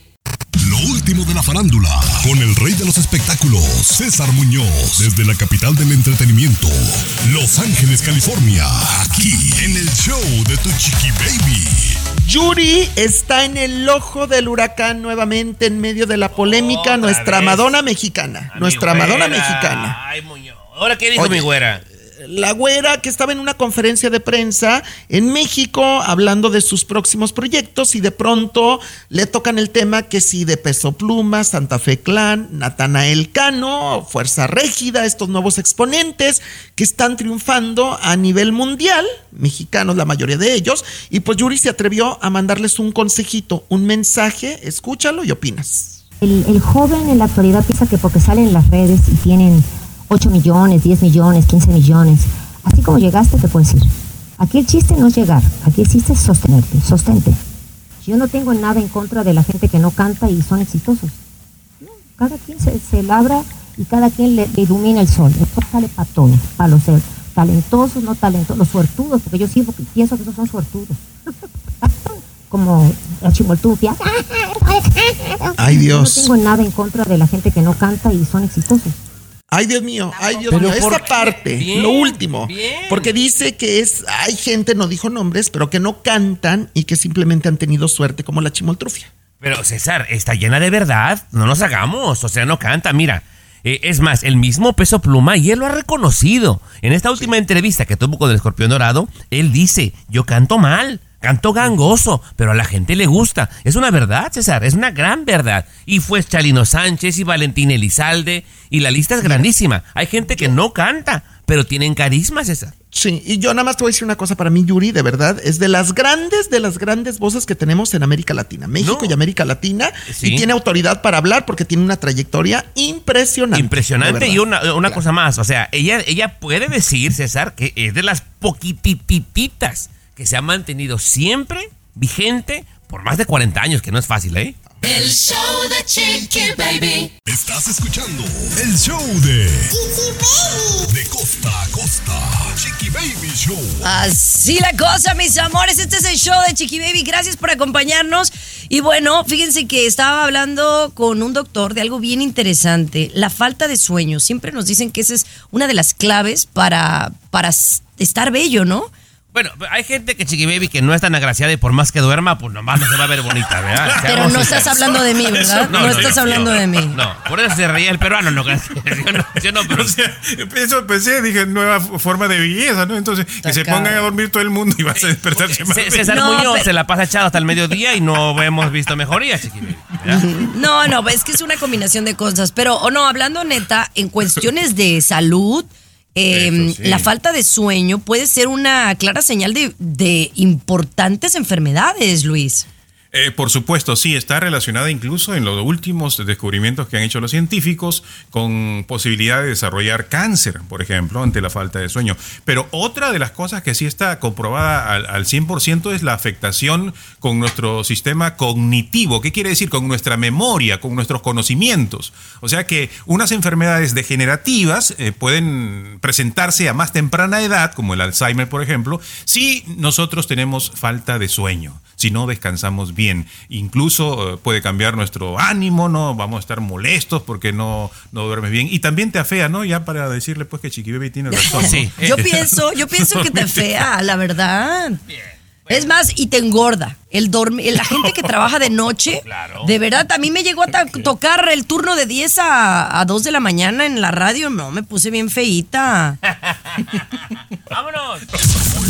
Lo último de la farándula, con el rey de los espectáculos, César Muñoz, desde la capital del entretenimiento, Los Ángeles, California, aquí en el show de Tu Chiqui Baby. Yuri está en el ojo del huracán nuevamente en medio de la polémica, Otra nuestra vez. Madonna mexicana, A nuestra mi Madonna güera. mexicana. Ay, Muñoz. ¿Ahora qué dijo Oye, mi güera? La güera que estaba en una conferencia de prensa en México hablando de sus próximos proyectos y de pronto le tocan el tema que si de Peso Pluma, Santa Fe Clan, Natanael Cano, Fuerza Régida, estos nuevos exponentes que están triunfando a nivel mundial, mexicanos la mayoría de ellos, y pues Yuri se atrevió a mandarles un consejito, un mensaje, escúchalo y opinas. El, el joven en la actualidad piensa que porque salen en las redes y tienen 8 millones, 10 millones, 15 millones, así como llegaste te puedes ir. Aquí el chiste no es llegar, aquí el chiste es sostenerte, sostente. Yo no tengo nada en contra de la gente que no canta y son exitosos. No, cada quien se, se labra y cada quien le, le ilumina el sol. Sol sale para todos, para los talentosos, no talentosos, los suertudos, porque yo siempre pienso que esos son suertudos. Como la chimoltupia. Ay, Dios. Yo no tengo nada en contra de la gente que no canta y son exitosos. Ay, Dios mío, ay, Dios mío, ¿por esta parte, Bien, lo último, porque dice que es, hay gente, no dijo nombres, pero que no cantan y que simplemente han tenido suerte como la chimoltrufia. Pero César, está llena de verdad. No nos hagamos. O sea, no canta. Mira, eh, es más, el mismo peso pluma y él lo ha reconocido. En esta última entrevista que tuvo con el escorpión dorado, él dice: Yo canto mal. Canto gangoso, pero a la gente le gusta. Es una verdad, César, es una gran verdad. Y fue Chalino Sánchez y Valentín Elizalde, y la lista es grandísima. Hay gente que no canta, pero tienen carisma, César. Sí, y yo nada más te voy a decir una cosa para mí, Yuri, de verdad, es de las grandes, de las grandes voces que tenemos en América Latina, México y América Latina, Sí. y tiene autoridad para hablar porque tiene una trayectoria impresionante. Impresionante. Y una, una cosa más, o sea, ella, ella puede decir, César, que es de las poquitititas que se ha mantenido siempre vigente por más de 40 años, que no es fácil, ¿eh? El show de Chiqui Baby. Estás escuchando el show de Chiqui Baby. De costa a costa. Chiqui Baby Show. Así la cosa, mis amores. Este es el show de Chiqui Baby. Gracias por acompañarnos. Y bueno, fíjense que estaba hablando con un doctor de algo bien interesante. La falta de sueño. Siempre nos dicen que esa es una de las claves para, para estar bello, ¿no? Bueno, hay gente que Chiqui Baby que no es tan agraciada y por más que duerma, pues nomás no se va a ver bonita, ¿verdad? Pero no estás hablando de mí, ¿verdad? No, estás hablando de mí. No, por eso se reía el peruano, no, yo no, yo no, pero Eso pensé, dije, nueva forma de belleza, ¿no? Entonces, que se pongan a dormir todo el mundo y vas a despertarse más. C- César No, Muñoz pero- se la pasa echado hasta el mediodía y no hemos visto mejoría, Chiqui Baby. ¿verdad? No, no, es que es una combinación de cosas. Pero, o no, hablando neta, en cuestiones de salud, eh, sí. la falta de sueño puede ser una clara señal de, de importantes enfermedades, Luis. Eh, por supuesto, sí, está relacionada incluso en los últimos descubrimientos que han hecho los científicos con posibilidad de desarrollar cáncer, por ejemplo, ante la falta de sueño. Pero otra de las cosas que sí está comprobada al, al 100% es la afectación con nuestro sistema cognitivo. ¿Qué quiere decir? Con nuestra memoria, con nuestros conocimientos. O sea que unas enfermedades degenerativas eh, pueden presentarse a más temprana edad, como el Alzheimer, por ejemplo, si nosotros tenemos falta de sueño si no descansamos bien. Incluso eh, puede cambiar nuestro ánimo, ¿no? Vamos a estar molestos porque no, no duermes bien. Y también te afea, ¿no? Ya para decirle pues que Chiqui Baby tiene razón. ¿no? Sí. Yo pienso, yo pienso que te fea, la verdad. Es más, y te engorda. El dormi- la gente que trabaja de noche, de verdad, a mí me llegó a tocar el turno de 10 a, a 2 de la mañana en la radio. No, me puse bien feíta. ¡Vámonos!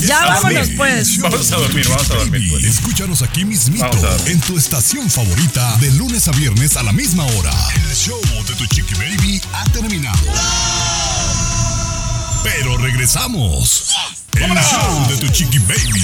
Ya vámonos, pues. Vamos a dormir, vamos a dormir. pues. Escúchanos aquí mismito en tu estación favorita de lunes a viernes a la misma hora. El show de tu Chiqui Baby ha terminado. Pero regresamos. El show de tu Chiqui Baby.